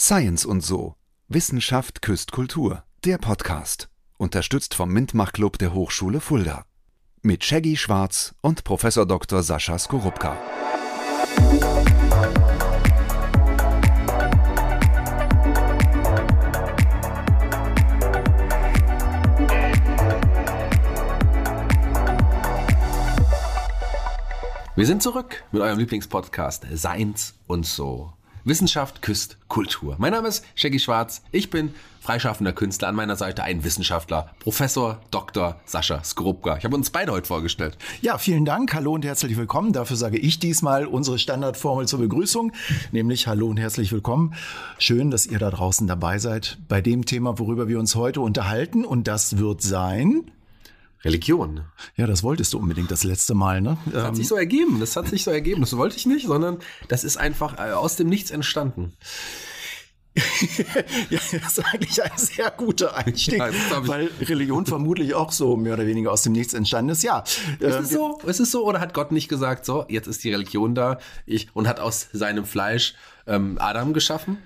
Science und so. Wissenschaft küsst Kultur. Der Podcast. Unterstützt vom Mintmach Club der Hochschule Fulda. Mit Shaggy Schwarz und Professor Dr. Sascha Skorupka. Wir sind zurück mit eurem Lieblingspodcast Science und so. Wissenschaft küsst Kultur. Mein Name ist Shaggy Schwarz. Ich bin freischaffender Künstler. An meiner Seite ein Wissenschaftler, Professor Dr. Sascha Skorupka. Ich habe uns beide heute vorgestellt. Ja, vielen Dank. Hallo und herzlich willkommen. Dafür sage ich diesmal unsere Standardformel zur Begrüßung, nämlich Hallo und herzlich willkommen. Schön, dass ihr da draußen dabei seid bei dem Thema, worüber wir uns heute unterhalten. Und das wird sein Religion. Ja, das wolltest du unbedingt das letzte Mal, ne? Das hat sich so ergeben. Das hat sich so ergeben. Das wollte ich nicht, sondern das ist einfach äh, aus dem Nichts entstanden. ja, das ist eigentlich ein sehr guter Einstieg, ja, weil Religion vermutlich auch so mehr oder weniger aus dem Nichts entstanden ist. Ja, ist es so? Ist es so? Oder hat Gott nicht gesagt, so jetzt ist die Religion da, ich und hat aus seinem Fleisch ähm, Adam geschaffen?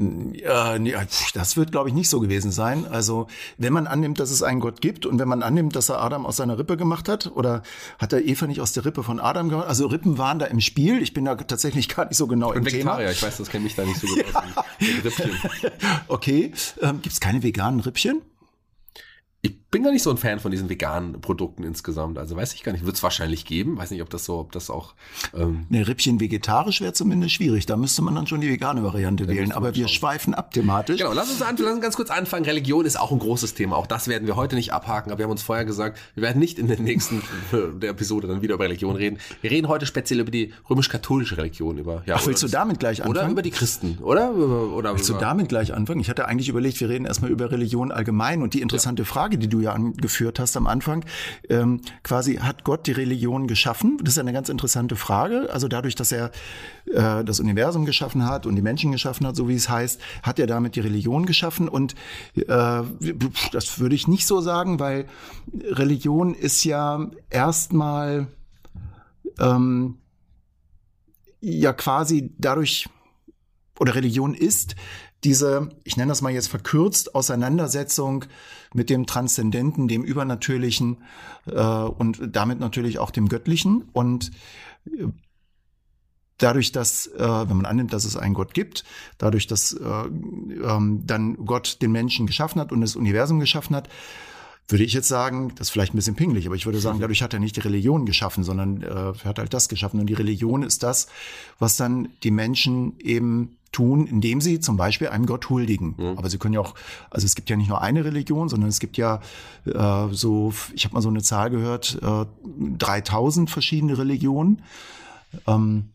Ja, nee, das wird, glaube ich, nicht so gewesen sein. Also, wenn man annimmt, dass es einen Gott gibt und wenn man annimmt, dass er Adam aus seiner Rippe gemacht hat, oder hat er Eva nicht aus der Rippe von Adam gemacht? Also, Rippen waren da im Spiel. Ich bin da tatsächlich gar nicht so genau im Vegetarier. Thema. Ich weiß, das kenne mich da nicht so gut ja. aus. Rippchen. okay. Ähm, Gibt es keine veganen Rippchen? ich bin gar nicht so ein Fan von diesen veganen Produkten insgesamt. Also weiß ich gar nicht. Wird es wahrscheinlich geben. Weiß nicht, ob das so, ob das auch. Ähm ne, Rippchen vegetarisch wäre zumindest schwierig. Da müsste man dann schon die vegane Variante wählen. Aber wir schauen. schweifen ab thematisch. Genau, lass uns, an, lass uns ganz kurz anfangen. Religion ist auch ein großes Thema. Auch das werden wir heute nicht abhaken. Aber wir haben uns vorher gesagt, wir werden nicht in der nächsten der Episode dann wieder über Religion reden. Wir reden heute speziell über die römisch-katholische Religion. Über, ja, Ach, willst du damit gleich anfangen? Oder über die Christen, oder? oder willst du damit gleich anfangen? Ich hatte eigentlich überlegt, wir reden erstmal über Religion allgemein. Und die interessante ja. Frage, die du ja angefangen geführt hast am Anfang. Ähm, quasi hat Gott die Religion geschaffen? Das ist eine ganz interessante Frage. Also dadurch, dass er äh, das Universum geschaffen hat und die Menschen geschaffen hat, so wie es heißt, hat er damit die Religion geschaffen. Und äh, das würde ich nicht so sagen, weil Religion ist ja erstmal ähm, ja quasi dadurch oder Religion ist diese, ich nenne das mal jetzt verkürzt, Auseinandersetzung mit dem Transzendenten, dem Übernatürlichen äh, und damit natürlich auch dem Göttlichen. Und äh, dadurch, dass, äh, wenn man annimmt, dass es einen Gott gibt, dadurch, dass äh, ähm, dann Gott den Menschen geschaffen hat und das Universum geschaffen hat, würde ich jetzt sagen, das ist vielleicht ein bisschen pingelig, aber ich würde sagen, dadurch hat er nicht die Religion geschaffen, sondern äh, er hat halt das geschaffen. Und die Religion ist das, was dann die Menschen eben tun, indem sie zum Beispiel einem Gott huldigen. Mhm. Aber sie können ja auch, also es gibt ja nicht nur eine Religion, sondern es gibt ja äh, so, ich habe mal so eine Zahl gehört, äh, 3000 verschiedene Religionen. Ähm,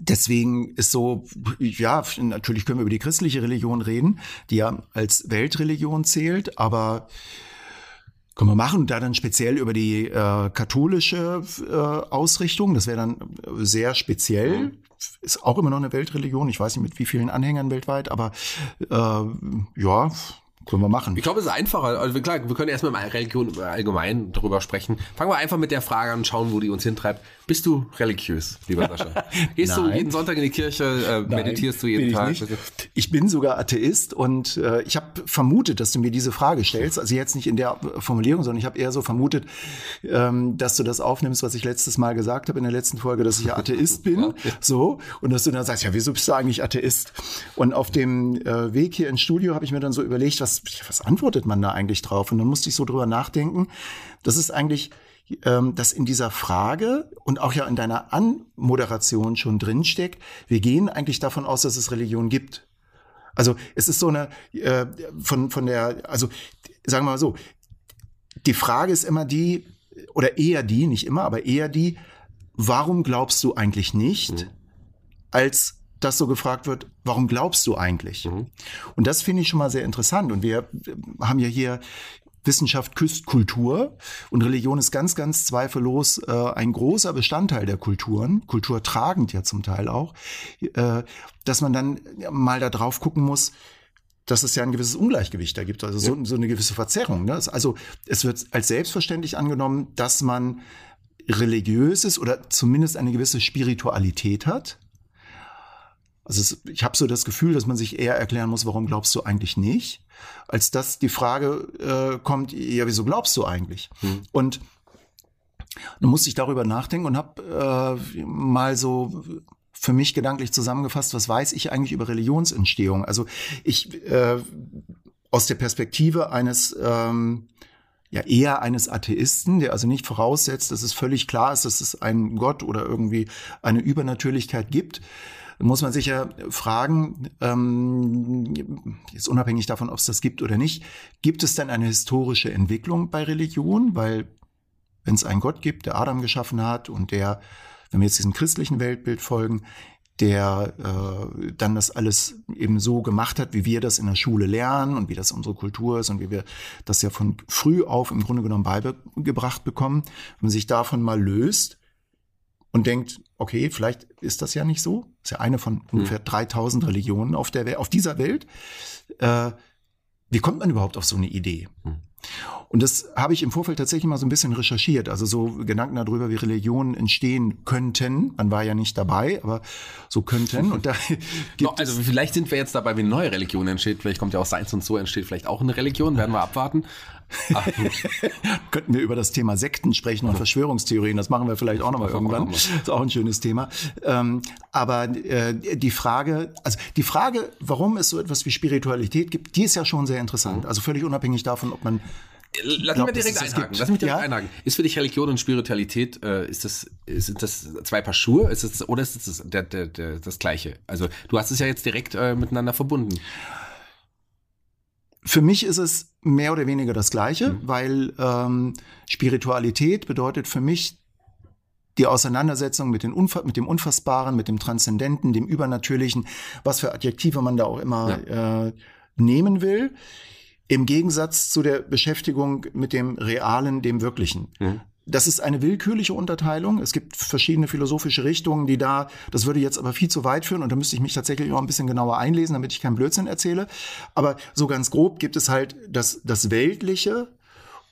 Deswegen ist so, ja, natürlich können wir über die christliche Religion reden, die ja als Weltreligion zählt, aber können wir machen, da dann speziell über die äh, katholische äh, Ausrichtung, das wäre dann sehr speziell. Ist auch immer noch eine Weltreligion. Ich weiß nicht mit wie vielen Anhängern weltweit, aber äh, ja, können wir machen. Ich glaube, es ist einfacher. Also klar, wir können erstmal mal Religion allgemein darüber sprechen. Fangen wir einfach mit der Frage an und schauen, wo die uns hintreibt. Bist du religiös, lieber Sascha? Gehst du jeden Sonntag in die Kirche, äh, meditierst du jeden Tag? Ich, ich, bin sogar Atheist und äh, ich habe vermutet, dass du mir diese Frage stellst. Also jetzt nicht in der Formulierung, sondern ich habe eher so vermutet, ähm, dass du das aufnimmst, was ich letztes Mal gesagt habe in der letzten Folge, dass ich ja Atheist bin. So. Und dass du dann sagst, ja, wieso bist du eigentlich Atheist? Und auf dem äh, Weg hier ins Studio habe ich mir dann so überlegt, was, was antwortet man da eigentlich drauf? Und dann musste ich so drüber nachdenken. Das ist eigentlich ähm, dass in dieser Frage und auch ja in deiner Anmoderation schon drinsteckt, wir gehen eigentlich davon aus, dass es Religion gibt. Also es ist so eine äh, von von der also sagen wir mal so die Frage ist immer die oder eher die nicht immer aber eher die warum glaubst du eigentlich nicht mhm. als dass so gefragt wird, warum glaubst du eigentlich? Mhm. Und das finde ich schon mal sehr interessant. Und wir haben ja hier Wissenschaft küsst Kultur und Religion ist ganz, ganz zweifellos äh, ein großer Bestandteil der Kulturen, kulturtragend ja zum Teil auch, äh, dass man dann mal da drauf gucken muss, dass es ja ein gewisses Ungleichgewicht da gibt, also so, so eine gewisse Verzerrung. Ne? Also es wird als selbstverständlich angenommen, dass man religiös ist oder zumindest eine gewisse Spiritualität hat. Also es, ich habe so das Gefühl, dass man sich eher erklären muss, warum glaubst du eigentlich nicht, als dass die Frage äh, kommt, ja, wieso glaubst du eigentlich? Hm. Und dann musste ich darüber nachdenken und habe äh, mal so für mich gedanklich zusammengefasst, was weiß ich eigentlich über Religionsentstehung? Also ich äh, aus der Perspektive eines ähm, ja eher eines Atheisten, der also nicht voraussetzt, dass es völlig klar ist, dass es einen Gott oder irgendwie eine Übernatürlichkeit gibt, muss man sich ja fragen, ähm, jetzt unabhängig davon, ob es das gibt oder nicht, gibt es denn eine historische Entwicklung bei Religion? Weil wenn es einen Gott gibt, der Adam geschaffen hat und der, wenn wir jetzt diesem christlichen Weltbild folgen, der äh, dann das alles eben so gemacht hat, wie wir das in der Schule lernen und wie das unsere Kultur ist und wie wir das ja von früh auf im Grunde genommen beigebracht bekommen, wenn man sich davon mal löst und denkt, okay, vielleicht ist das ja nicht so, ist ja eine von ungefähr 3000 Religionen auf der auf dieser Welt. Äh, wie kommt man überhaupt auf so eine Idee? Hm. Und das habe ich im Vorfeld tatsächlich mal so ein bisschen recherchiert, also so Gedanken darüber, wie Religionen entstehen könnten. Man war ja nicht dabei, aber so könnten. Und da gibt also vielleicht sind wir jetzt dabei, wie eine neue Religion entsteht. Vielleicht kommt ja auch Seins und so entsteht vielleicht auch eine Religion. Werden wir abwarten. Könnten wir über das Thema Sekten sprechen und Verschwörungstheorien. Das machen wir vielleicht auch nochmal irgendwann. Das ist auch ein schönes Thema. Ähm, aber äh, die Frage, also die Frage, warum es so etwas wie Spiritualität gibt, die ist ja schon sehr interessant. Mhm. Also völlig unabhängig davon, ob man Lass mich direkt einhaken. Lass mich direkt ja? einhaken. Ist für dich Religion und Spiritualität, äh, ist das, sind das zwei Paar Schuhe? Ist das, oder ist das der, der, der, das Gleiche? Also du hast es ja jetzt direkt äh, miteinander verbunden. Für mich ist es mehr oder weniger das Gleiche, mhm. weil ähm, Spiritualität bedeutet für mich die Auseinandersetzung mit, mit dem Unfassbaren, mit dem Transzendenten, dem Übernatürlichen, was für Adjektive man da auch immer ja. äh, nehmen will, im Gegensatz zu der Beschäftigung mit dem Realen, dem Wirklichen. Mhm. Das ist eine willkürliche Unterteilung. Es gibt verschiedene philosophische Richtungen, die da, das würde jetzt aber viel zu weit führen und da müsste ich mich tatsächlich auch ein bisschen genauer einlesen, damit ich keinen Blödsinn erzähle. Aber so ganz grob gibt es halt das, das Weltliche,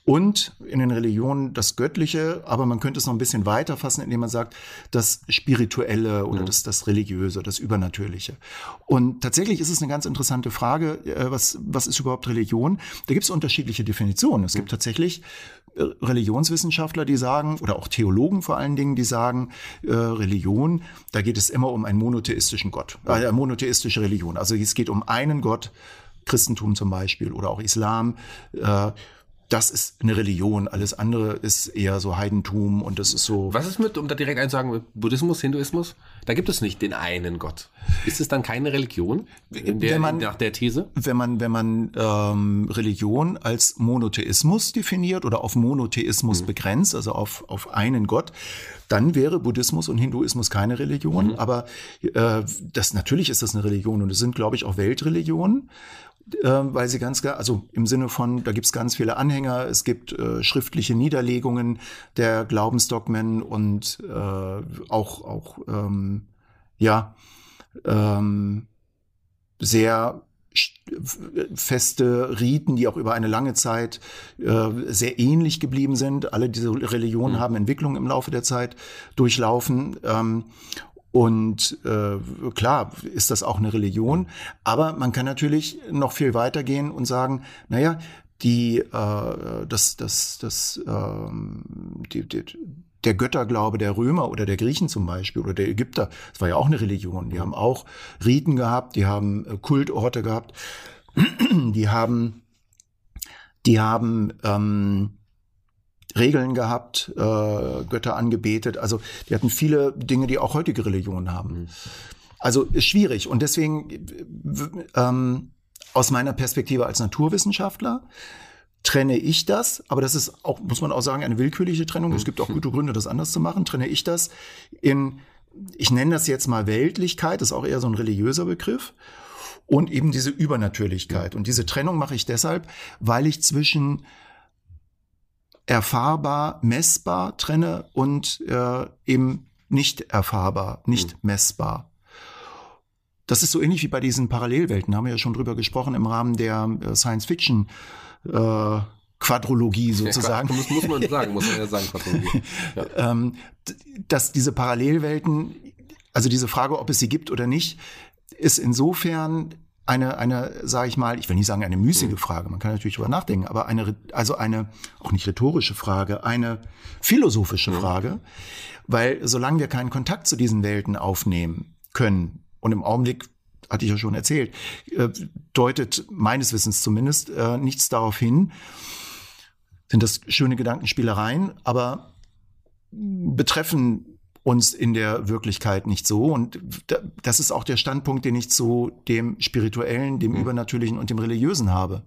und in den Religionen das Göttliche, aber man könnte es noch ein bisschen weiter fassen, indem man sagt, das Spirituelle oder mhm. das, das Religiöse, das Übernatürliche. Und tatsächlich ist es eine ganz interessante Frage, äh, was, was ist überhaupt Religion? Da gibt es unterschiedliche Definitionen. Es gibt mhm. tatsächlich äh, Religionswissenschaftler, die sagen, oder auch Theologen vor allen Dingen, die sagen, äh, Religion, da geht es immer um einen monotheistischen Gott, äh, eine monotheistische Religion. Also es geht um einen Gott, Christentum zum Beispiel oder auch Islam. Äh, das ist eine Religion, alles andere ist eher so Heidentum und das ist so. Was ist mit, um da direkt einzusagen, Buddhismus, Hinduismus? Da gibt es nicht den einen Gott. Ist es dann keine Religion der, man, nach der These? Wenn man, wenn man ähm, Religion als Monotheismus definiert oder auf Monotheismus mhm. begrenzt, also auf, auf einen Gott, dann wäre Buddhismus und Hinduismus keine Religion. Mhm. Aber äh, das natürlich ist das eine Religion und es sind, glaube ich, auch Weltreligionen weil sie ganz, also im Sinne von, da gibt es ganz viele Anhänger, es gibt äh, schriftliche Niederlegungen der Glaubensdogmen und äh, auch, auch ähm, ja, ähm, sehr feste Riten, die auch über eine lange Zeit äh, sehr ähnlich geblieben sind. Alle diese Religionen mhm. haben Entwicklung im Laufe der Zeit durchlaufen. Ähm, und äh, klar ist das auch eine Religion, aber man kann natürlich noch viel weiter gehen und sagen, naja, die, äh, das, das, das, ähm, die, die, der Götterglaube der Römer oder der Griechen zum Beispiel oder der Ägypter, das war ja auch eine Religion. Die haben auch Riten gehabt, die haben äh, Kultorte gehabt, die haben, die haben ähm, Regeln gehabt, äh, Götter angebetet. Also die hatten viele Dinge, die auch heutige Religionen haben. Mhm. Also ist schwierig. Und deswegen ähm, aus meiner Perspektive als Naturwissenschaftler trenne ich das, aber das ist auch, muss man auch sagen, eine willkürliche Trennung. Es gibt auch gute Gründe, das anders zu machen. Trenne ich das in, ich nenne das jetzt mal Weltlichkeit, das ist auch eher so ein religiöser Begriff. Und eben diese Übernatürlichkeit. Und diese Trennung mache ich deshalb, weil ich zwischen erfahrbar, messbar trenne und äh, eben nicht erfahrbar, nicht mhm. messbar. Das ist so ähnlich wie bei diesen Parallelwelten, da haben wir ja schon drüber gesprochen im Rahmen der äh, Science Fiction äh, Quadrologie sozusagen. Ja, muss, muss man sagen, muss man ja sagen, Quadrologie. Ja. ähm, dass diese Parallelwelten, also diese Frage, ob es sie gibt oder nicht, ist insofern eine, eine, sage ich mal, ich will nicht sagen eine müßige. Frage, man kann natürlich drüber nachdenken, aber eine, also eine, auch nicht rhetorische Frage, eine philosophische mhm. Frage, weil solange wir keinen Kontakt zu diesen Welten aufnehmen können und im Augenblick hatte ich ja schon erzählt, äh, deutet meines Wissens zumindest äh, nichts darauf hin, sind das schöne Gedankenspielereien, aber betreffen uns in der Wirklichkeit nicht so. Und das ist auch der Standpunkt, den ich zu dem Spirituellen, dem mhm. Übernatürlichen und dem Religiösen habe.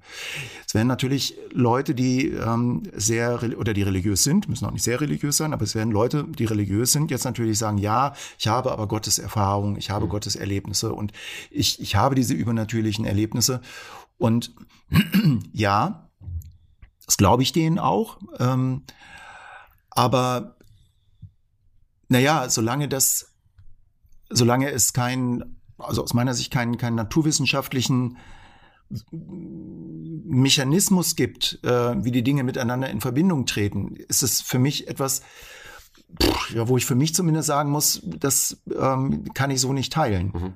Es werden natürlich Leute, die ähm, sehr oder die religiös sind, müssen auch nicht sehr religiös sein, aber es werden Leute, die religiös sind, jetzt natürlich sagen, ja, ich habe aber Gottes Erfahrung, ich habe mhm. Gottes Erlebnisse und ich, ich habe diese übernatürlichen Erlebnisse. Und ja, das glaube ich denen auch. Ähm, aber naja, solange das, solange es kein, also aus meiner Sicht keinen, keinen naturwissenschaftlichen Mechanismus gibt, äh, wie die Dinge miteinander in Verbindung treten, ist es für mich etwas, pff, ja, wo ich für mich zumindest sagen muss, das ähm, kann ich so nicht teilen. Mhm.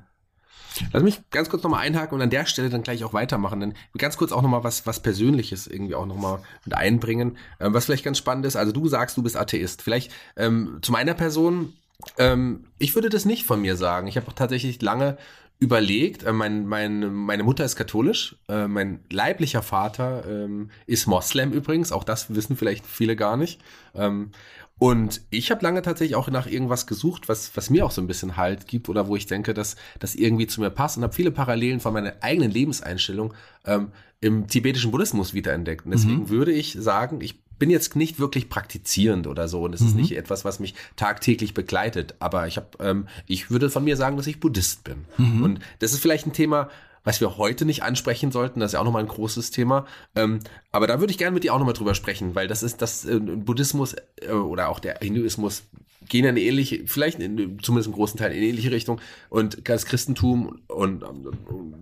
Lass mich ganz kurz nochmal einhaken und an der Stelle dann gleich auch weitermachen. Dann ganz kurz auch nochmal was, was Persönliches irgendwie auch nochmal mit einbringen. Ähm, was vielleicht ganz spannend ist, also du sagst, du bist Atheist. Vielleicht ähm, zu meiner Person, ähm, ich würde das nicht von mir sagen. Ich habe auch tatsächlich lange überlegt, äh, mein, mein, meine Mutter ist katholisch, äh, mein leiblicher Vater ähm, ist Moslem übrigens, auch das wissen vielleicht viele gar nicht. Und ich habe lange tatsächlich auch nach irgendwas gesucht, was, was mir auch so ein bisschen Halt gibt oder wo ich denke, dass das irgendwie zu mir passt und habe viele Parallelen von meiner eigenen Lebenseinstellung ähm, im tibetischen Buddhismus wiederentdeckt. Und deswegen mhm. würde ich sagen, ich bin jetzt nicht wirklich praktizierend oder so und es mhm. ist nicht etwas, was mich tagtäglich begleitet. Aber ich habe, ähm, ich würde von mir sagen, dass ich Buddhist bin. Mhm. Und das ist vielleicht ein Thema, was wir heute nicht ansprechen sollten. Das ist ja auch nochmal ein großes Thema. Ähm, aber da würde ich gerne mit dir auch nochmal drüber sprechen, weil das ist das äh, Buddhismus äh, oder auch der Hinduismus gehen in eine ähnliche, vielleicht in, zumindest im großen Teil in eine ähnliche Richtung. Und das Christentum und, und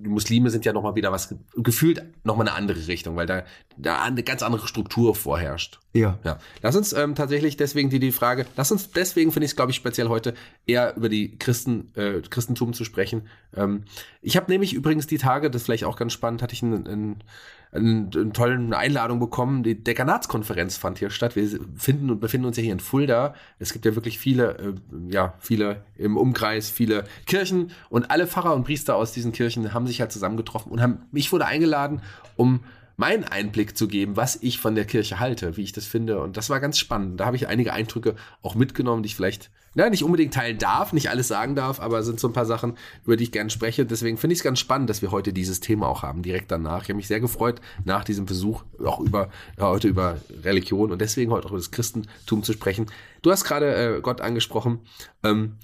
die Muslime sind ja nochmal wieder was gefühlt nochmal eine andere Richtung, weil da, da eine ganz andere Struktur vorherrscht. Ja. ja. Lass uns ähm, tatsächlich deswegen die, die Frage, lass uns deswegen finde ich es, glaube ich, speziell heute eher über die Christen, äh, Christentum zu sprechen. Ähm, ich habe nämlich übrigens die Tage, das ist vielleicht auch ganz spannend, hatte ich einen, einen eine, eine tolle Einladung bekommen. Die Dekanatskonferenz fand hier statt. Wir finden und befinden uns ja hier in Fulda. Es gibt ja wirklich viele, äh, ja, viele im Umkreis, viele Kirchen und alle Pfarrer und Priester aus diesen Kirchen haben sich halt zusammengetroffen und haben, mich wurde eingeladen, um meinen Einblick zu geben, was ich von der Kirche halte, wie ich das finde. Und das war ganz spannend. Da habe ich einige Eindrücke auch mitgenommen, die ich vielleicht ja, nicht unbedingt teilen darf, nicht alles sagen darf, aber sind so ein paar Sachen, über die ich gerne spreche. Deswegen finde ich es ganz spannend, dass wir heute dieses Thema auch haben, direkt danach. Ich habe mich sehr gefreut, nach diesem Versuch auch über heute über Religion und deswegen heute auch über das Christentum zu sprechen. Du hast gerade äh, Gott angesprochen. Ähm,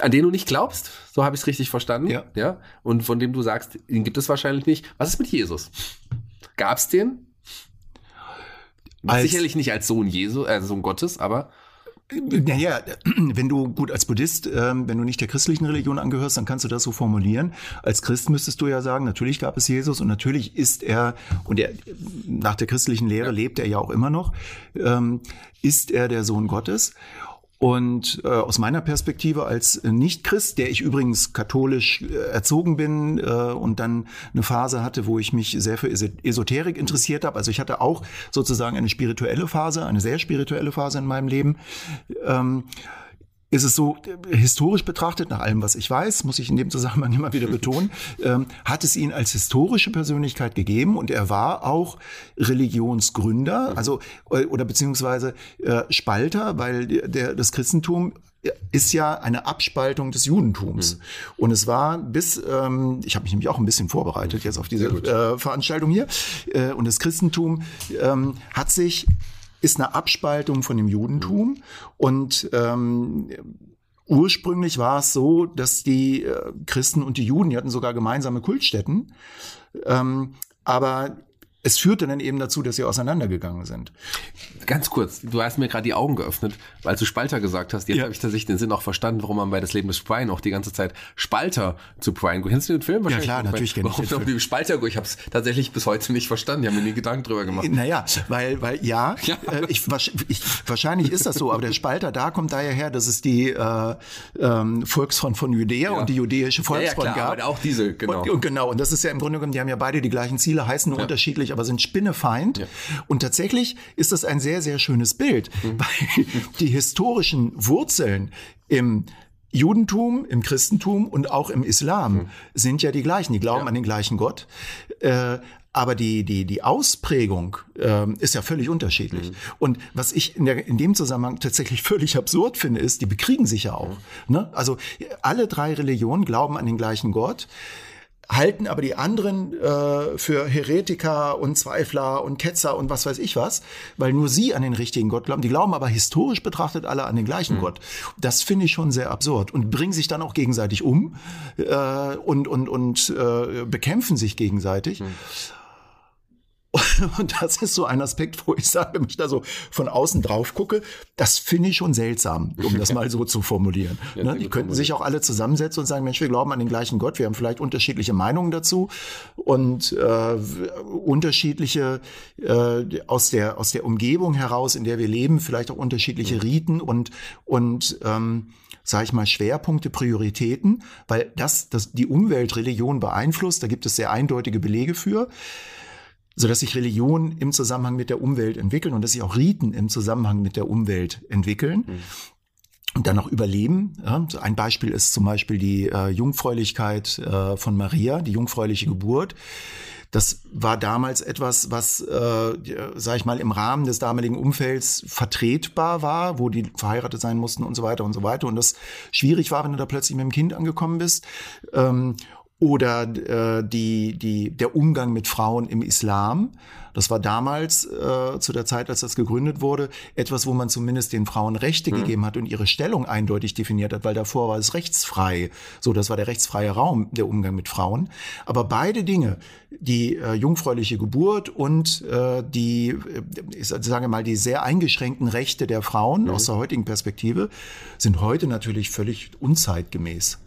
an den du nicht glaubst, so habe ich es richtig verstanden. Ja. ja. Und von dem du sagst, ihn gibt es wahrscheinlich nicht. Was ist mit Jesus? Gab es den? Als, Sicherlich nicht als Sohn Jesu, äh, Sohn Gottes, aber naja, wenn du gut als Buddhist, ähm, wenn du nicht der christlichen Religion angehörst, dann kannst du das so formulieren. Als Christ müsstest du ja sagen, natürlich gab es Jesus und natürlich ist er, und er, nach der christlichen Lehre lebt er ja auch immer noch, ähm, ist er der Sohn Gottes. Und äh, aus meiner Perspektive als Nicht-Christ, der ich übrigens katholisch äh, erzogen bin äh, und dann eine Phase hatte, wo ich mich sehr für Esoterik interessiert habe. Also ich hatte auch sozusagen eine spirituelle Phase, eine sehr spirituelle Phase in meinem Leben. Ähm, ist es so, historisch betrachtet, nach allem, was ich weiß, muss ich in dem Zusammenhang immer wieder betonen, ähm, hat es ihn als historische Persönlichkeit gegeben und er war auch Religionsgründer, also äh, oder beziehungsweise äh, Spalter, weil der, das Christentum ist ja eine Abspaltung des Judentums. Mhm. Und es war bis, ähm, ich habe mich nämlich auch ein bisschen vorbereitet jetzt auf diese äh, Veranstaltung hier, äh, und das Christentum ähm, hat sich ist eine Abspaltung von dem Judentum. Und ähm, Ursprünglich war es so, dass die äh, Christen und die Juden, die hatten sogar gemeinsame Kultstätten, ähm, aber es führte dann eben dazu, dass sie auseinandergegangen sind. Ganz kurz, du hast mir gerade die Augen geöffnet, als du Spalter gesagt hast. Jetzt ja. habe ich tatsächlich den Sinn auch verstanden, warum man bei das Leben des Brian auch die ganze Zeit Spalter zu Brian. Kennst du den Film? Ja klar, natürlich kenne ich Warum die Spalter? Ich habe es tatsächlich bis heute nicht verstanden. Ich habe mir nie Gedanken drüber gemacht. Naja, weil, weil ja, ja. Äh, ich, ich, wahrscheinlich ist das so, aber der Spalter da kommt daher her, dass es die äh, ähm, Volksfront von Judäa ja. und die jüdische Volksfront ja, klar, gab. Aber auch diese, genau. Und, und, genau, und das ist ja im Grunde genommen, die haben ja beide die gleichen Ziele, heißen nur unterschiedlich aber sind Spinnefeind. Ja. Und tatsächlich ist das ein sehr, sehr schönes Bild, mhm. weil die historischen Wurzeln im Judentum, im Christentum und auch im Islam mhm. sind ja die gleichen. Die glauben ja. an den gleichen Gott. Äh, aber die, die, die Ausprägung ähm, ist ja völlig unterschiedlich. Mhm. Und was ich in, der, in dem Zusammenhang tatsächlich völlig absurd finde, ist, die bekriegen sich ja auch. Mhm. Ne? Also alle drei Religionen glauben an den gleichen Gott halten aber die anderen äh, für Heretiker und Zweifler und Ketzer und was weiß ich was, weil nur sie an den richtigen Gott glauben. Die glauben aber historisch betrachtet alle an den gleichen mhm. Gott. Das finde ich schon sehr absurd und bringen sich dann auch gegenseitig um äh, und und und äh, bekämpfen sich gegenseitig. Mhm. Und das ist so ein Aspekt, wo ich sage, wenn ich da so von außen drauf gucke, das finde ich schon seltsam, um das mal so zu formulieren. Ja, ne? Die könnten sich auch alle zusammensetzen und sagen, Mensch, wir glauben an den gleichen Gott, wir haben vielleicht unterschiedliche Meinungen dazu und äh, unterschiedliche äh, aus der aus der Umgebung heraus, in der wir leben, vielleicht auch unterschiedliche Riten und und ähm, sage ich mal, Schwerpunkte, Prioritäten, weil das, das die Umweltreligion beeinflusst. Da gibt es sehr eindeutige Belege für so dass sich Religionen im Zusammenhang mit der Umwelt entwickeln und dass sich auch Riten im Zusammenhang mit der Umwelt entwickeln. Mhm. Und dann noch überleben. Ein Beispiel ist zum Beispiel die äh, Jungfräulichkeit äh, von Maria, die jungfräuliche Geburt. Das war damals etwas, was, äh, sag ich mal, im Rahmen des damaligen Umfelds vertretbar war, wo die verheiratet sein mussten und so weiter und so weiter. Und das schwierig war, wenn du da plötzlich mit dem Kind angekommen bist. Ähm, oder äh, die, die, der Umgang mit Frauen im Islam. Das war damals, äh, zu der Zeit, als das gegründet wurde, etwas, wo man zumindest den Frauen Rechte mhm. gegeben hat und ihre Stellung eindeutig definiert hat, weil davor war es rechtsfrei. So, das war der rechtsfreie Raum, der Umgang mit Frauen. Aber beide Dinge, die äh, jungfräuliche Geburt und äh, die, äh, ich sage mal, die sehr eingeschränkten Rechte der Frauen mhm. aus der heutigen Perspektive, sind heute natürlich völlig unzeitgemäß.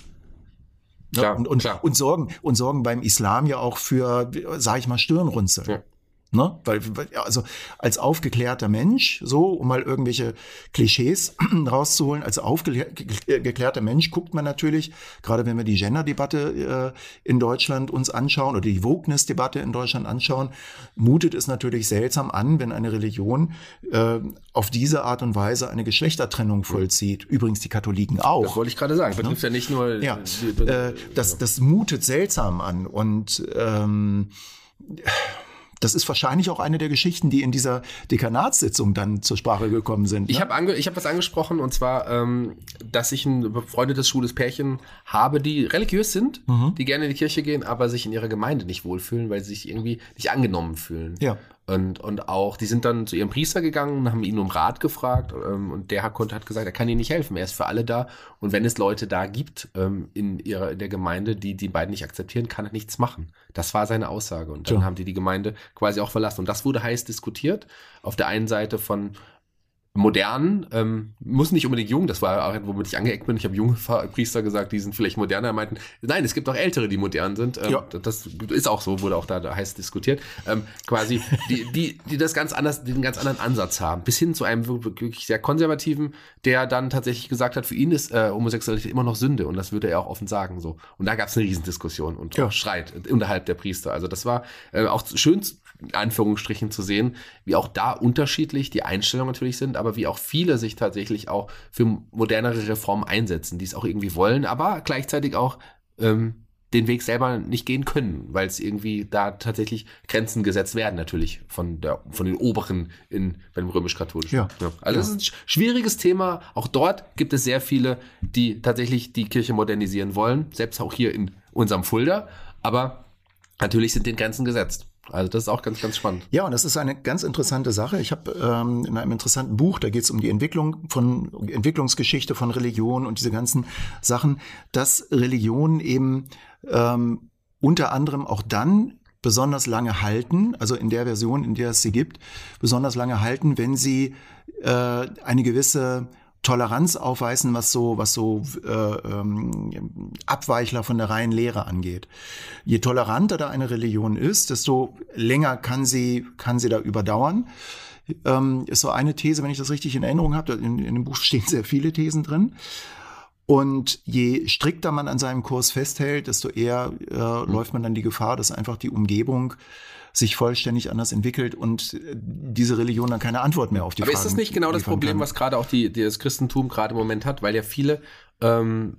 Klar, und, und, klar. und sorgen und sorgen beim Islam ja auch für, sage ich mal, Stirnrunzeln. Ja. Ne? Weil, also als aufgeklärter Mensch, so, um mal irgendwelche Klischees rauszuholen, als aufgeklärter Mensch guckt man natürlich, gerade wenn wir die Gender-Debatte äh, in Deutschland uns anschauen oder die Wokeness-Debatte in Deutschland anschauen, mutet es natürlich seltsam an, wenn eine Religion äh, auf diese Art und Weise eine Geschlechtertrennung vollzieht. Übrigens die Katholiken auch. Das wollte ich gerade sagen. Betrifft ne? ja nicht nur. Ja, äh, das, das mutet seltsam an und ähm, das ist wahrscheinlich auch eine der Geschichten, die in dieser Dekanatssitzung dann zur Sprache gekommen sind. Ne? Ich habe ange ich hab was angesprochen und zwar, ähm, dass ich ein befreundetes schwules Pärchen habe, die religiös sind, mhm. die gerne in die Kirche gehen, aber sich in ihrer Gemeinde nicht wohlfühlen, weil sie sich irgendwie nicht angenommen fühlen. Ja. Und, und auch, die sind dann zu ihrem Priester gegangen und haben ihn um Rat gefragt. Ähm, und der hat, hat gesagt, er kann ihnen nicht helfen. Er ist für alle da. Und wenn es Leute da gibt ähm, in ihrer in der Gemeinde, die die beiden nicht akzeptieren, kann er nichts machen. Das war seine Aussage. Und dann ja. haben die die Gemeinde quasi auch verlassen. Und das wurde heiß diskutiert. Auf der einen Seite von modern, ähm, muss nicht unbedingt jung, das war auch, womit ich angeeckt bin. Ich habe junge Priester gesagt, die sind vielleicht moderner. meinten, nein, es gibt auch ältere, die modern sind. Ähm, ja. Das ist auch so, wurde auch da, da heiß diskutiert. Ähm, quasi, die, die, die das ganz anders, den ganz anderen Ansatz haben. Bis hin zu einem wirklich sehr konservativen, der dann tatsächlich gesagt hat, für ihn ist äh, Homosexualität immer noch Sünde und das würde er auch offen sagen. so. Und da gab es eine Riesendiskussion und ja. Streit unterhalb der Priester. Also das war äh, auch schön in Anführungsstrichen zu sehen, wie auch da unterschiedlich die Einstellungen natürlich sind, aber wie auch viele sich tatsächlich auch für modernere Reformen einsetzen, die es auch irgendwie wollen, aber gleichzeitig auch ähm, den Weg selber nicht gehen können, weil es irgendwie da tatsächlich Grenzen gesetzt werden, natürlich von der von den Oberen in beim römisch-katholischen. Ja. ja. Also es ja. ist ein schwieriges Thema. Auch dort gibt es sehr viele, die tatsächlich die Kirche modernisieren wollen, selbst auch hier in unserem Fulda. Aber natürlich sind den Grenzen gesetzt. Also das ist auch ganz, ganz spannend. Ja, und das ist eine ganz interessante Sache. Ich habe ähm, in einem interessanten Buch, da geht es um die Entwicklung von Entwicklungsgeschichte von Religion und diese ganzen Sachen, dass Religion eben ähm, unter anderem auch dann besonders lange halten, also in der Version, in der es sie gibt, besonders lange halten, wenn sie äh, eine gewisse Toleranz aufweisen, was so, was so äh, ähm, Abweichler von der reinen Lehre angeht. Je toleranter da eine Religion ist, desto länger kann sie, kann sie da überdauern. Ähm, ist so eine These, wenn ich das richtig in Erinnerung habe. In, in dem Buch stehen sehr viele Thesen drin. Und je strikter man an seinem Kurs festhält, desto eher äh, läuft man dann die Gefahr, dass einfach die Umgebung sich vollständig anders entwickelt und äh, diese Religion dann keine Antwort mehr auf die Aber Fragen ist das nicht genau das Problem, kann. was gerade auch die, die, das Christentum gerade im Moment hat, weil ja viele ähm,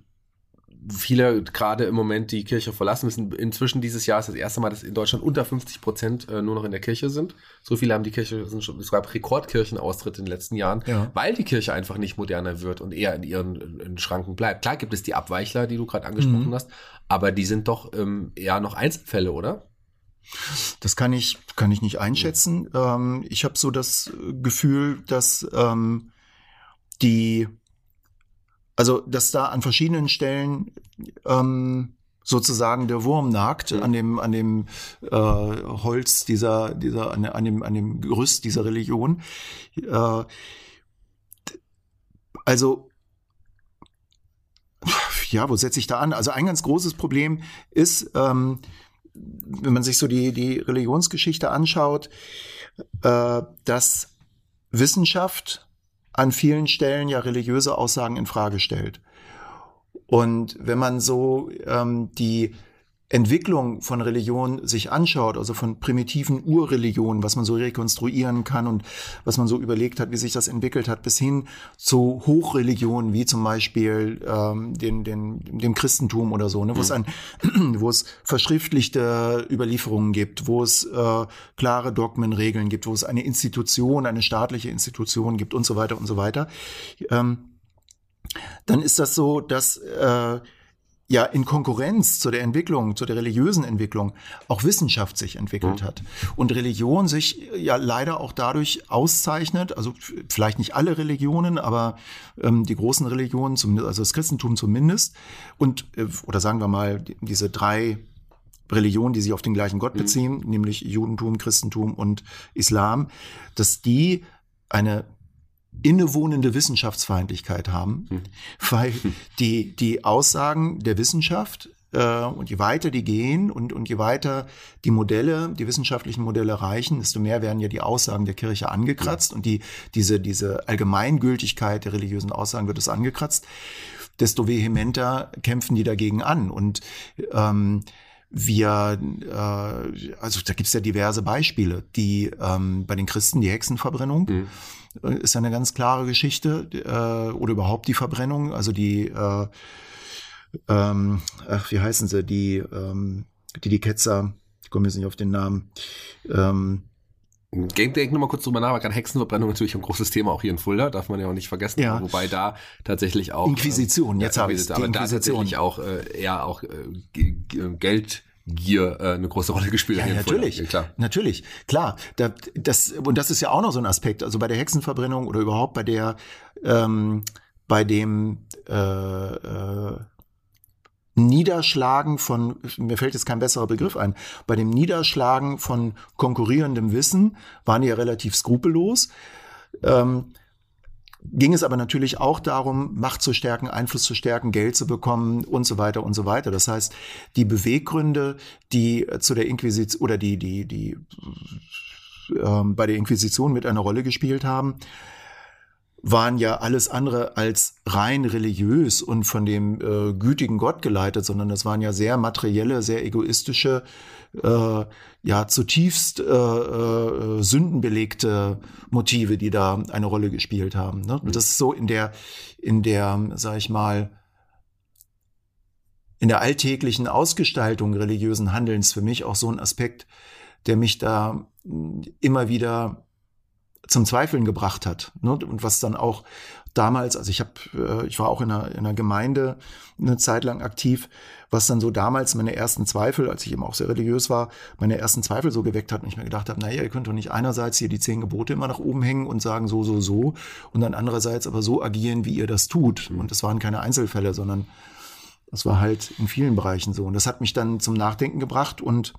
viele gerade im Moment die Kirche verlassen müssen. Inzwischen dieses Jahr ist das erste Mal, dass in Deutschland unter 50 Prozent äh, nur noch in der Kirche sind. So viele haben die Kirche, es gab Rekordkirchenaustritt in den letzten Jahren, ja. weil die Kirche einfach nicht moderner wird und eher in ihren in Schranken bleibt. Klar gibt es die Abweichler, die du gerade angesprochen mhm. hast, aber die sind doch ähm, eher noch Einzelfälle, oder? Das kann ich, kann ich nicht einschätzen. Ähm, ich habe so das Gefühl, dass ähm, die also, dass da an verschiedenen Stellen ähm, sozusagen der Wurm nagt mhm. an dem an dem äh, Holz dieser dieser an, an dem an dem Gerüst dieser Religion. Äh, also ja, wo setze ich da an? Also ein ganz großes Problem ist, ähm, wenn man sich so die die Religionsgeschichte anschaut, äh, dass Wissenschaft an vielen Stellen ja religiöse Aussagen in Frage stellt. Und wenn man so ähm, die Entwicklung von Religion sich anschaut, also von primitiven Urreligionen, was man so rekonstruieren kann und was man so überlegt hat, wie sich das entwickelt hat, bis hin zu Hochreligionen wie zum Beispiel ähm, den, den, dem Christentum oder so, ne, wo es ein, wo es verschriftlichte Überlieferungen gibt, wo es äh, klare Dogmenregeln gibt, wo es eine Institution, eine staatliche Institution gibt und so weiter und so weiter. Ähm, dann ist das so, dass äh, ja in Konkurrenz zu der Entwicklung, zu der religiösen Entwicklung auch Wissenschaft sich entwickelt mhm. hat und Religion sich ja leider auch dadurch auszeichnet, also vielleicht nicht alle Religionen, aber ähm, die großen Religionen, zumindest, also das Christentum zumindest und äh, oder sagen wir mal diese drei Religionen, die sich auf den gleichen Gott mhm. beziehen, mhm. nämlich Judentum, Christentum und Islam, dass die eine innewohnende Wissenschaftsfeindlichkeit haben, hm. weil die, die Aussagen der Wissenschaft äh, und je weiter die gehen und, und je weiter die Modelle, die wissenschaftlichen Modelle reichen, desto mehr werden ja die Aussagen der Kirche angekratzt ja. und die, diese, diese Allgemeingültigkeit der religiösen Aussagen wird es angekratzt, desto vehementer kämpfen die dagegen an. Und ähm, wir, äh, also da gibt's ja diverse Beispiele, die ähm, bei den Christen die Hexenverbrennung. Mhm äh, ist ja eine ganz klare Geschichte äh, oder überhaupt die Verbrennung, also die, äh, ähm, ach, wie heißen sie, die, ähm, die die Ketzer, ich komme jetzt nicht auf den Namen. Ähm, Denk, denk nur mal kurz drüber nach, weil gerade Hexenverbrennung natürlich ein großes Thema auch hier in Fulda, darf man ja auch nicht vergessen. Ja. Wobei da tatsächlich auch Inquisition, jetzt habe ich es. Aber da tatsächlich auch äh, eher auch äh, Geld Gier äh, eine große Rolle gespielt ja, hat. Natürlich, ja, klar. natürlich, klar. Da, das, und das ist ja auch noch so ein Aspekt. Also bei der Hexenverbrennung oder überhaupt bei der, ähm, bei dem äh, äh, Niederschlagen von, mir fällt jetzt kein besserer Begriff ein, bei dem Niederschlagen von konkurrierendem Wissen waren die ja relativ skrupellos. Ähm, ging es aber natürlich auch darum, Macht zu stärken, Einfluss zu stärken, Geld zu bekommen und so weiter und so weiter. Das heißt, die Beweggründe, die zu der Inquisition oder die, die, die äh, bei der Inquisition mit einer Rolle gespielt haben, waren ja alles andere als rein religiös und von dem äh, gütigen Gott geleitet, sondern das waren ja sehr materielle, sehr egoistische, äh, ja zutiefst äh, äh, sündenbelegte Motive, die da eine Rolle gespielt haben. Ne? Und das ist so in der, in der, sag ich mal, in der alltäglichen Ausgestaltung religiösen Handelns für mich auch so ein Aspekt, der mich da immer wieder zum Zweifeln gebracht hat. Ne? Und was dann auch damals, also ich habe, äh, ich war auch in einer, in einer Gemeinde eine Zeit lang aktiv, was dann so damals meine ersten Zweifel, als ich eben auch sehr religiös war, meine ersten Zweifel so geweckt hat und ich mir gedacht habe, naja, ihr könnt doch nicht einerseits hier die zehn Gebote immer nach oben hängen und sagen so, so, so und dann andererseits aber so agieren, wie ihr das tut. Mhm. Und das waren keine Einzelfälle, sondern das war halt in vielen Bereichen so. Und das hat mich dann zum Nachdenken gebracht und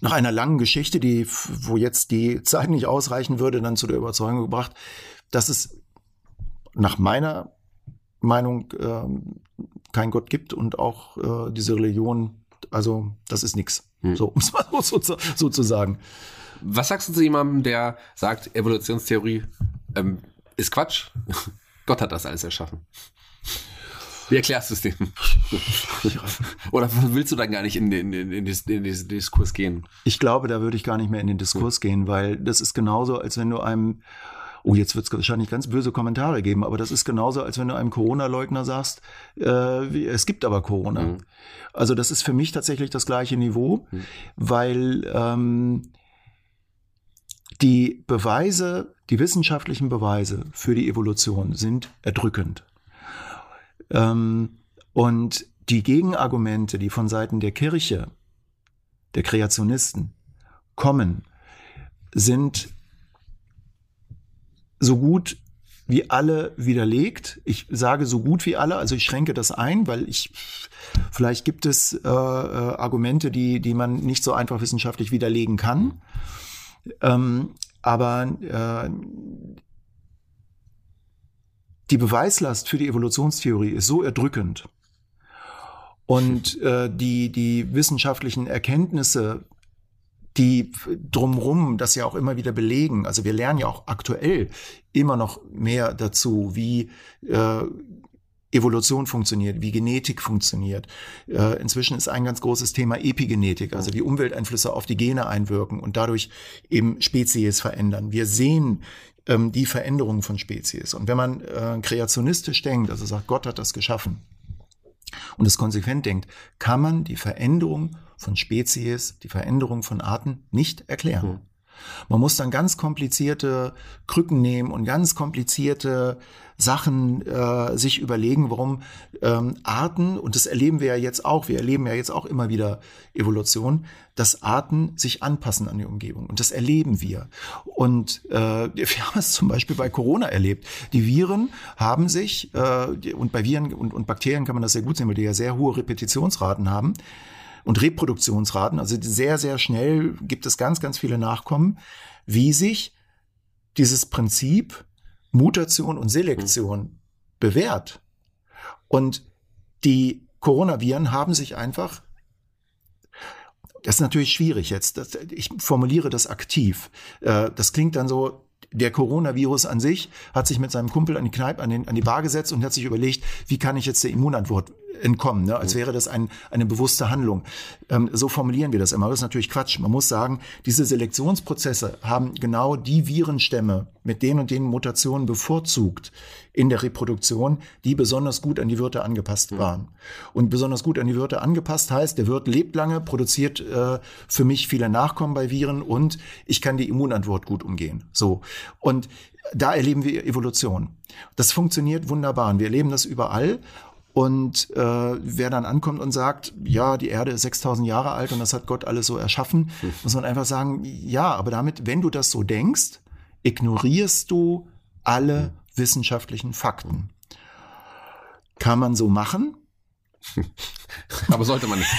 nach einer langen Geschichte, die, wo jetzt die Zeit nicht ausreichen würde, dann zu der Überzeugung gebracht, dass es nach meiner Meinung ähm, kein Gott gibt und auch äh, diese Religion, also das ist nix. Hm. So, um es mal so, so, so, zu sagen. Was sagst du zu jemandem, der sagt, Evolutionstheorie ähm, ist Quatsch? Gott hat das alles erschaffen. Wie erklärst du es dem? Oder willst du dann gar nicht in den, in, in, in diesen Diskurs gehen? Ich glaube, da würde ich gar nicht mehr in den Diskurs hm. gehen, weil das ist genauso, als wenn du einem Oh, jetzt wird es wahrscheinlich ganz böse Kommentare geben, aber das ist genauso, als wenn du einem Corona-Leugner sagst, äh, es gibt aber Corona. Mhm. Also das ist für mich tatsächlich das gleiche Niveau, mhm. weil ähm, die Beweise, die wissenschaftlichen Beweise für die Evolution sind erdrückend. Ähm, und die Gegenargumente, die von Seiten der Kirche, der Kreationisten kommen, sind so gut wie alle widerlegt. Ich sage so gut wie alle, also ich schränke das ein, weil ich vielleicht gibt es äh, äh, Argumente, die die man nicht so einfach wissenschaftlich widerlegen kann. Ähm, aber äh, die Beweislast für die Evolutionstheorie ist so erdrückend und äh, die die wissenschaftlichen Erkenntnisse die drumrum das ja auch immer wieder belegen. Also wir lernen ja auch aktuell immer noch mehr dazu, wie äh, Evolution funktioniert, wie Genetik funktioniert. Äh, inzwischen ist ein ganz großes Thema Epigenetik, also wie Umwelteinflüsse auf die Gene einwirken und dadurch eben Spezies verändern. Wir sehen ähm, die Veränderung von Spezies. Und wenn man äh, kreationistisch denkt, also sagt, Gott hat das geschaffen und es konsequent denkt, kann man die Veränderung von Spezies, die Veränderung von Arten nicht erklären. Mhm. Man muss dann ganz komplizierte Krücken nehmen und ganz komplizierte Sachen äh, sich überlegen, warum ähm, Arten, und das erleben wir ja jetzt auch, wir erleben ja jetzt auch immer wieder Evolution, dass Arten sich anpassen an die Umgebung. Und das erleben wir. Und äh, wir haben es zum Beispiel bei Corona erlebt. Die Viren haben sich, äh, und bei Viren und, und Bakterien kann man das sehr gut sehen, weil die ja sehr hohe Repetitionsraten haben, und Reproduktionsraten. Also sehr, sehr schnell gibt es ganz, ganz viele Nachkommen, wie sich dieses Prinzip Mutation und Selektion mhm. bewährt. Und die Coronaviren haben sich einfach das ist natürlich schwierig jetzt. Das, ich formuliere das aktiv. Äh, das klingt dann so, der Coronavirus an sich hat sich mit seinem Kumpel an die Kneipe, an, den, an die Bar gesetzt und hat sich überlegt, wie kann ich jetzt der Immunantwort entkommen, ne? als wäre das ein, eine bewusste Handlung. Ähm, so formulieren wir das immer. Das ist natürlich Quatsch. Man muss sagen, diese Selektionsprozesse haben genau die Virenstämme mit den und den Mutationen bevorzugt in der Reproduktion, die besonders gut an die Wirte angepasst waren. Und besonders gut an die Wirte angepasst heißt, der Wirt lebt lange, produziert äh, für mich viele Nachkommen bei Viren und ich kann die Immunantwort gut umgehen. So. Und da erleben wir Evolution. Das funktioniert wunderbar und wir erleben das überall. Und äh, wer dann ankommt und sagt, ja, die Erde ist 6000 Jahre alt und das hat Gott alles so erschaffen, hm. muss man einfach sagen, ja, aber damit, wenn du das so denkst, ignorierst du alle hm. wissenschaftlichen Fakten. Kann man so machen? Aber sollte man nicht.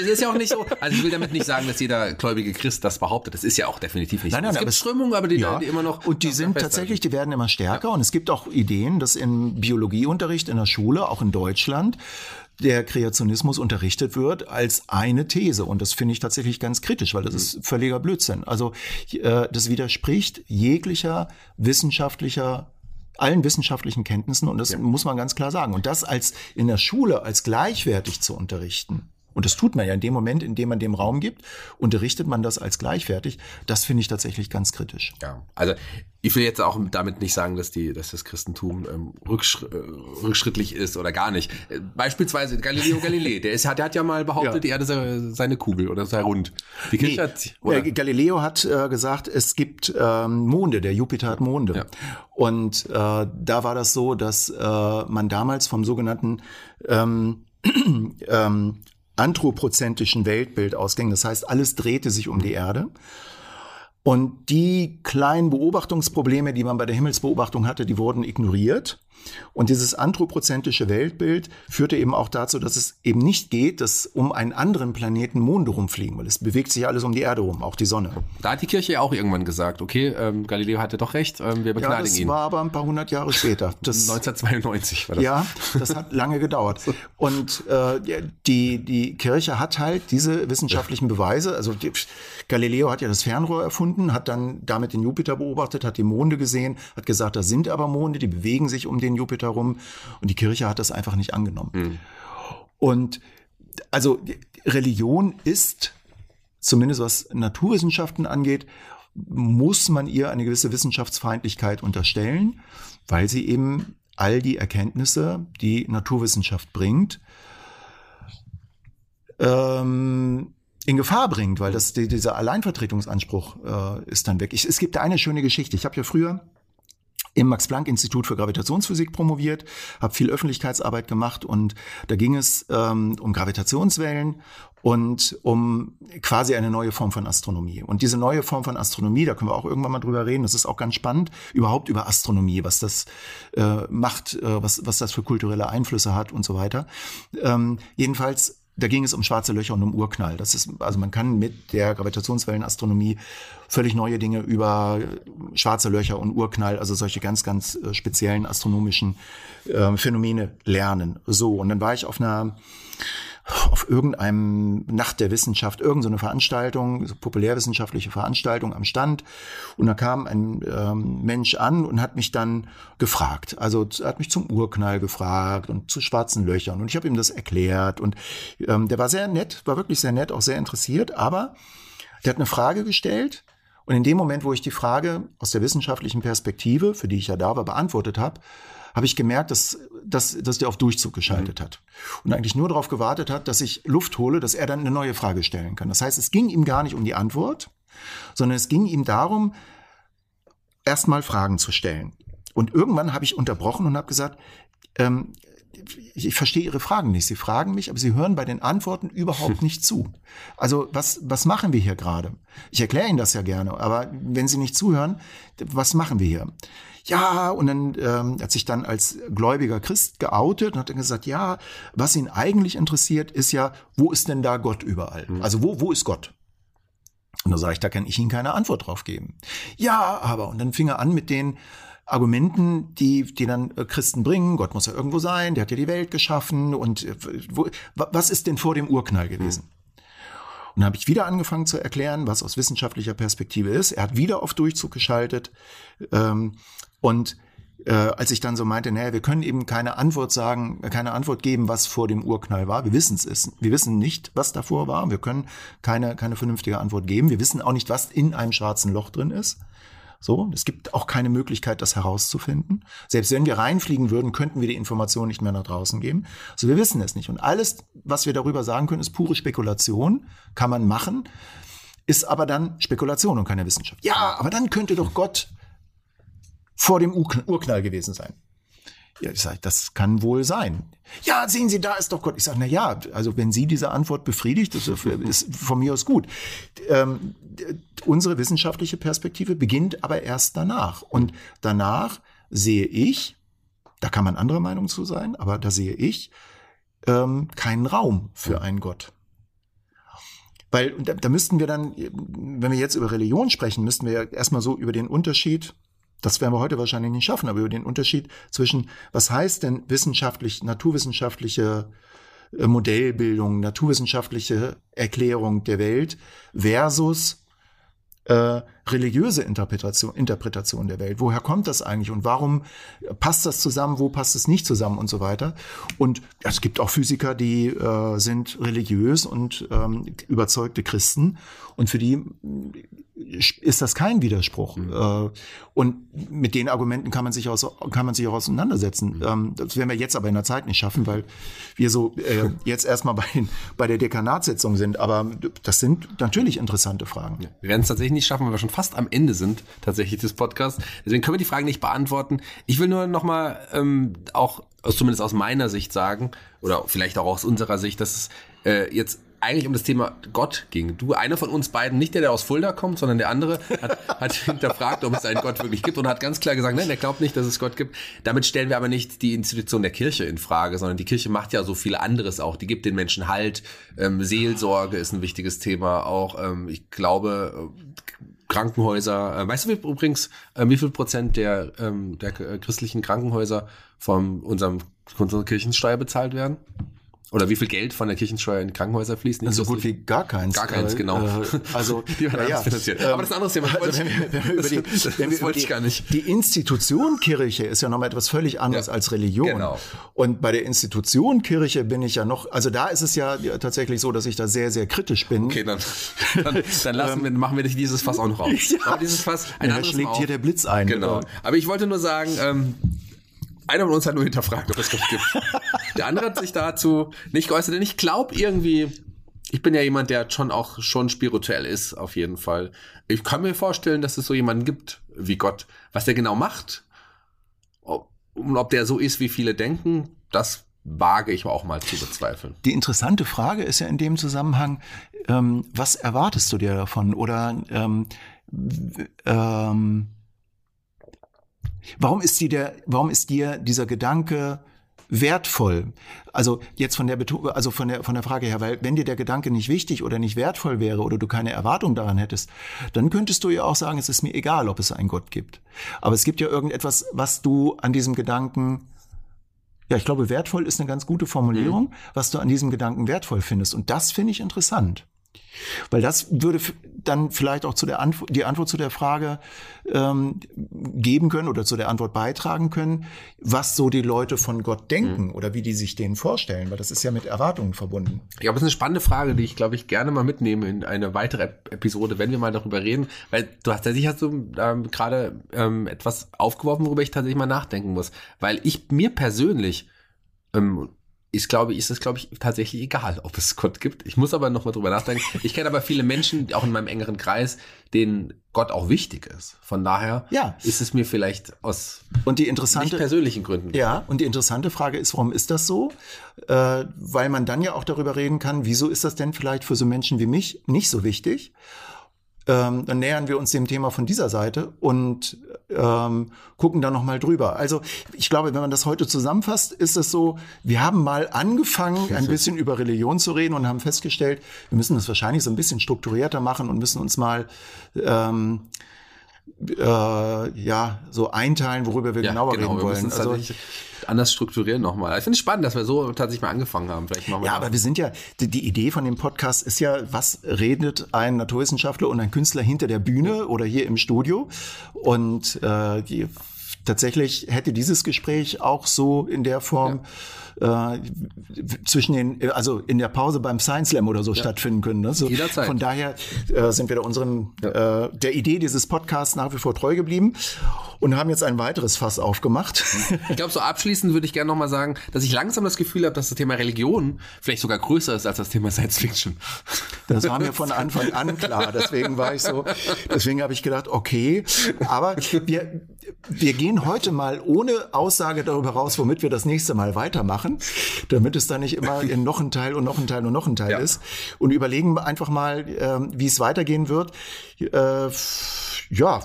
Es ist ja auch nicht so, also ich will damit nicht sagen, dass jeder gläubige Christ das behauptet. Das ist ja auch definitiv nicht nein, nein. Es gibt Strömungen, aber die, ja, die immer noch. Und die sind tatsächlich, die werden immer stärker. Ja. Und es gibt auch Ideen, dass im Biologieunterricht in der Schule, auch in Deutschland, der Kreationismus unterrichtet wird als eine These. Und das finde ich tatsächlich ganz kritisch, weil das ist völliger Blödsinn. Also äh, das widerspricht jeglicher wissenschaftlicher allen wissenschaftlichen Kenntnissen und das ja. muss man ganz klar sagen. Und das als in der Schule als gleichwertig zu unterrichten, und das tut man ja in dem Moment, in dem man dem Raum gibt, unterrichtet man das als gleichwertig. Das finde ich tatsächlich ganz kritisch. Ja, also ich will jetzt auch damit nicht sagen, dass die, dass das Christentum ähm, rücksch äh, rückschrittlich ist oder gar nicht. Äh, beispielsweise Galileo Galilei, der ist, der hat ja mal behauptet, ja. die Erde sei seine Kugel oder sei rund. Die nee, hat, oder? Galileo hat äh, gesagt, es gibt ähm, Monde, der Jupiter hat Monde. Ja. Und äh, da war das so, dass äh, man damals vom sogenannten ähm, ähm, anthropozentischen Weltbild ausging. Das heißt, alles drehte sich um die Erde. Und die kleinen Beobachtungsprobleme, die man bei der Himmelsbeobachtung hatte, die wurden ignoriert. Und dieses anthropozentrische Weltbild führte eben auch dazu, dass es eben nicht geht, dass um einen anderen Planeten Monde rumfliegen, weil es bewegt sich alles um die Erde rum, auch die Sonne. Da hat die Kirche ja auch irgendwann gesagt, okay, ähm, Galileo hatte doch recht, ähm, wir begnadigen ja, das ihn. war aber ein paar hundert Jahre später. Das 1992 war das. Ja, das hat lange gedauert. Und äh, die, die Kirche hat halt diese wissenschaftlichen Beweise, also die, Galileo hat ja das Fernrohr erfunden, hat dann damit den Jupiter beobachtet, hat die Monde gesehen, hat gesagt, da sind aber Monde, die bewegen sich um den Jupiter rum. Und die Kirche hat das einfach nicht angenommen. Mhm. Und also Religion ist, zumindest was Naturwissenschaften angeht, muss man ihr eine gewisse Wissenschaftsfeindlichkeit unterstellen, weil sie eben all die Erkenntnisse, die Naturwissenschaft bringt, ähm, in Gefahr bringt, weil das dieser Alleinvertretungsanspruch äh, ist dann weg. Ich, es gibt eine schöne Geschichte. Ich habe ja früher im Max-Planck-Institut für Gravitationsphysik promoviert, habe viel Öffentlichkeitsarbeit gemacht und da ging es ähm, um Gravitationswellen und um quasi eine neue Form von Astronomie. Und diese neue Form von Astronomie, da können wir auch irgendwann mal drüber reden, das ist auch ganz spannend, überhaupt über Astronomie, was das äh, macht, äh, was, was das für kulturelle Einflüsse hat und so weiter. Ähm, jedenfalls da ging es um schwarze Löcher und um Urknall. Das ist, also man kann mit der Gravitationswellenastronomie völlig neue Dinge über schwarze Löcher und Urknall, also solche ganz, ganz äh, speziellen astronomischen äh, Phänomene lernen. So, und dann war ich auf einer auf irgendeinem Nacht der Wissenschaft, irgendeine Veranstaltung, so populärwissenschaftliche Veranstaltung am Stand. Und da kam ein ähm, Mensch an und hat mich dann gefragt. Also hat mich zum Urknall gefragt und zu schwarzen Löchern. Und ich habe ihm das erklärt. Und ähm, der war sehr nett, war wirklich sehr nett, auch sehr interessiert. Aber der hat eine Frage gestellt. Und in dem Moment, wo ich die Frage aus der wissenschaftlichen Perspektive, für die ich ja da war, beantwortet habe, habe ich gemerkt, dass, dass, dass der auf Durchzug geschaltet mhm. hat und eigentlich nur darauf gewartet hat, dass ich Luft hole, dass er dann eine neue Frage stellen kann. Das heißt, es ging ihm gar nicht um die Antwort, sondern es ging ihm darum, erstmal Fragen zu stellen. Und irgendwann habe ich unterbrochen und habe gesagt, ähm, ich verstehe Ihre Fragen nicht. Sie fragen mich, aber Sie hören bei den Antworten überhaupt nicht zu. Also was, was machen wir hier gerade? Ich erkläre Ihnen das ja gerne, aber wenn Sie nicht zuhören, was machen wir hier? ja, und dann ähm, hat sich dann als gläubiger Christ geoutet und hat dann gesagt, ja, was ihn eigentlich interessiert, ist ja, wo ist denn da Gott überall? Mhm. Also wo, wo ist Gott? Und da sage ich, da kann ich Ihnen keine Antwort drauf geben. Ja, aber, und dann fing er an mit den Argumenten, die, die dann äh, Christen bringen. Gott muss ja irgendwo sein, der hat ja die Welt geschaffen und äh, wo, was ist denn vor dem Urknall gewesen? Mhm. Und dann habe ich wieder angefangen zu erklären, was aus wissenschaftlicher Perspektive ist. Er hat wieder auf Durchzug geschaltet. Ähm, und äh, als ich dann so meinte, naja, wir können eben keine Antwort sagen, keine Antwort geben, was vor dem Urknall war. Wir wissen es. Wir wissen nicht, was davor war. Wir können keine, keine vernünftige Antwort geben. Wir wissen auch nicht, was in einem schwarzen Loch drin ist. So, es gibt auch keine Möglichkeit, das herauszufinden. Selbst wenn wir reinfliegen würden, könnten wir die Information nicht mehr nach draußen geben. Also wir wissen es nicht. Und alles, was wir darüber sagen können, ist pure Spekulation. Kann man machen. Ist aber dann Spekulation und keine Wissenschaft. Ja, aber dann könnte doch Gott vor dem Urknall gewesen sein. Ja, ich sage, das kann wohl sein. Ja, sehen Sie, da ist doch Gott. Ich sage, na ja, also wenn Sie diese Antwort befriedigt, das ist von mir aus gut. Ähm, unsere wissenschaftliche Perspektive beginnt aber erst danach. Und danach sehe ich, da kann man anderer Meinung zu sein, aber da sehe ich ähm, keinen Raum für einen Gott. Weil da, da müssten wir dann, wenn wir jetzt über Religion sprechen, müssten wir erstmal so über den Unterschied das werden wir heute wahrscheinlich nicht schaffen, aber über den Unterschied zwischen, was heißt denn wissenschaftlich, naturwissenschaftliche äh, Modellbildung, naturwissenschaftliche Erklärung der Welt versus äh, religiöse Interpretation, Interpretation der Welt. Woher kommt das eigentlich und warum passt das zusammen, wo passt es nicht zusammen und so weiter. Und es gibt auch Physiker, die äh, sind religiös und ähm, überzeugte Christen und für die ist das kein Widerspruch. Mhm. Äh, und mit den Argumenten kann man sich, aus, kann man sich auch auseinandersetzen. Mhm. Ähm, das werden wir jetzt aber in der Zeit nicht schaffen, weil wir so äh, jetzt erstmal bei, bei der Dekanatssitzung sind. Aber das sind natürlich interessante Fragen. Ja, wir werden es tatsächlich nicht schaffen, weil wir schon fast am Ende sind, tatsächlich des Podcasts. Deswegen können wir die Fragen nicht beantworten. Ich will nur nochmal ähm, auch, zumindest aus meiner Sicht sagen, oder vielleicht auch aus unserer Sicht, dass es äh, jetzt eigentlich um das Thema Gott ging. Du, einer von uns beiden, nicht der, der aus Fulda kommt, sondern der andere, hat, hat hinterfragt, ob es einen Gott wirklich gibt und hat ganz klar gesagt, nein, er glaubt nicht, dass es Gott gibt. Damit stellen wir aber nicht die Institution der Kirche in Frage, sondern die Kirche macht ja so viel anderes auch. Die gibt den Menschen Halt. Ähm, Seelsorge ist ein wichtiges Thema auch. Ähm, ich glaube, Krankenhäuser. Äh, weißt du wie, übrigens, äh, wie viel Prozent der, ähm, der äh, christlichen Krankenhäuser von unserem unserer Kirchensteuer bezahlt werden? Oder wie viel Geld von der Kirchensteuer in Krankenhäuser fließt? Nicht so gut wie gar keins. Gar keins, genau. Äh, also, die werden ja, finanziert. Ähm, Aber das ist ein anderes Thema. Also wenn wir, wenn wir über die, das, wenn wir über die, gar nicht. Die Institution Kirche ist ja nochmal etwas völlig anderes ja, als Religion. Genau. Und bei der Institution Kirche bin ich ja noch, also da ist es ja tatsächlich so, dass ich da sehr, sehr kritisch bin. Okay, dann, dann, dann lassen wir, machen wir dieses Fass auch noch auf. Ja. Aber dieses Fass, ein ja, schlägt hier der Blitz ein. Genau. Aber ich wollte nur sagen, ähm, einer von uns hat nur hinterfragt, ob es das gibt. Der andere hat sich dazu nicht geäußert, denn ich glaube irgendwie, ich bin ja jemand, der schon auch schon spirituell ist, auf jeden Fall. Ich kann mir vorstellen, dass es so jemanden gibt wie Gott. Was der genau macht, ob, ob der so ist, wie viele denken, das wage ich auch mal zu bezweifeln. Die interessante Frage ist ja in dem Zusammenhang, ähm, was erwartest du dir davon? Oder ähm, ähm, Warum ist dir der, warum ist dir dieser Gedanke wertvoll? Also jetzt von der also von der von der Frage her, weil wenn dir der Gedanke nicht wichtig oder nicht wertvoll wäre oder du keine Erwartung daran hättest, dann könntest du ja auch sagen, es ist mir egal, ob es einen Gott gibt. Aber es gibt ja irgendetwas, was du an diesem Gedanken ja, ich glaube, wertvoll ist eine ganz gute Formulierung, mhm. was du an diesem Gedanken wertvoll findest. Und das finde ich interessant. Weil das würde dann vielleicht auch zu der Antwort, die Antwort zu der Frage ähm, geben können oder zu der Antwort beitragen können, was so die Leute von Gott denken mhm. oder wie die sich den vorstellen, weil das ist ja mit Erwartungen verbunden. Ich glaube, das ist eine spannende Frage, die ich, glaube ich, gerne mal mitnehme in eine weitere Episode, wenn wir mal darüber reden, weil du hast tatsächlich hast du ähm, gerade ähm, etwas aufgeworfen, worüber ich tatsächlich mal nachdenken muss, weil ich mir persönlich ähm, ist, glaube ich, ist es, glaube ich, tatsächlich egal, ob es Gott gibt. Ich muss aber noch mal drüber nachdenken. Ich kenne aber viele Menschen, auch in meinem engeren Kreis, denen Gott auch wichtig ist. Von daher ja. ist es mir vielleicht aus und die interessante, persönlichen Gründen. Ja, und die interessante Frage ist, warum ist das so? Äh, weil man dann ja auch darüber reden kann, wieso ist das denn vielleicht für so Menschen wie mich nicht so wichtig? Ähm, dann nähern wir uns dem Thema von dieser Seite und ähm, gucken da noch mal drüber. Also ich glaube, wenn man das heute zusammenfasst, ist es so: Wir haben mal angefangen, ein bisschen über Religion zu reden und haben festgestellt, wir müssen das wahrscheinlich so ein bisschen strukturierter machen und müssen uns mal ähm, äh, ja so einteilen, worüber wir ja, genauer genau, reden wollen. Also anders strukturieren nochmal. Ich finde es spannend, dass wir so tatsächlich mal angefangen haben. Vielleicht machen wir ja, aber wir sind ja, die, die, Idee von dem Podcast ist ja, was redet ein Naturwissenschaftler und ein Künstler hinter der Bühne oder hier im Studio? Und äh, die, tatsächlich hätte dieses Gespräch auch so in der Form ja äh, zwischen den, also in der Pause beim Science Slam oder so ja. stattfinden können. Ne? So, Jederzeit. Von daher äh, sind wir da unserem, ja. äh, der Idee dieses Podcasts nach wie vor treu geblieben und haben jetzt ein weiteres Fass aufgemacht. Ich glaube, so abschließend würde ich gerne nochmal sagen, dass ich langsam das Gefühl habe, dass das Thema Religion vielleicht sogar größer ist als das Thema Science Fiction. Das war mir von Anfang an klar. Deswegen war ich so, deswegen habe ich gedacht, okay, aber wir, wir gehen heute mal ohne Aussage darüber raus, womit wir das nächste Mal weitermachen, damit es da nicht immer in noch ein Teil und noch ein Teil und noch ein Teil ja. ist. Und überlegen einfach mal, äh, wie es weitergehen wird. Äh, ja,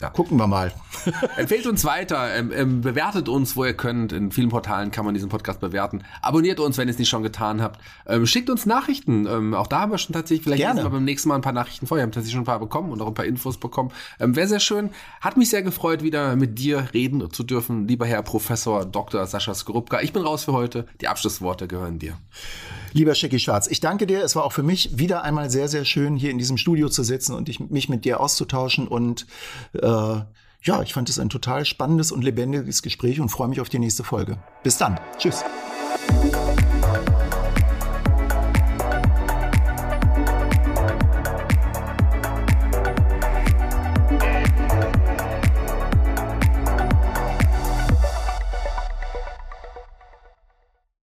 ja. Gucken wir mal. Empfehlt uns weiter, ähm, ähm, bewertet uns, wo ihr könnt. In vielen Portalen kann man diesen Podcast bewerten. Abonniert uns, wenn ihr es nicht schon getan habt. Ähm, schickt uns Nachrichten. Ähm, auch da haben wir schon tatsächlich, vielleicht Gerne. wir beim nächsten Mal ein paar Nachrichten vorher. Wir haben tatsächlich schon ein paar bekommen und auch ein paar Infos bekommen. Ähm, Wäre sehr schön. Hat mich sehr gefreut, wieder mit dir reden zu dürfen, lieber Herr Professor Dr. Sascha Skorupka. Ich bin raus für heute. Die Abschlussworte gehören dir. Lieber Schicki Schwarz, ich danke dir. Es war auch für mich wieder einmal sehr, sehr schön, hier in diesem Studio zu sitzen und ich, mich mit dir auszutauschen. Und äh, ja, ich fand es ein total spannendes und lebendiges Gespräch und freue mich auf die nächste Folge. Bis dann. Tschüss.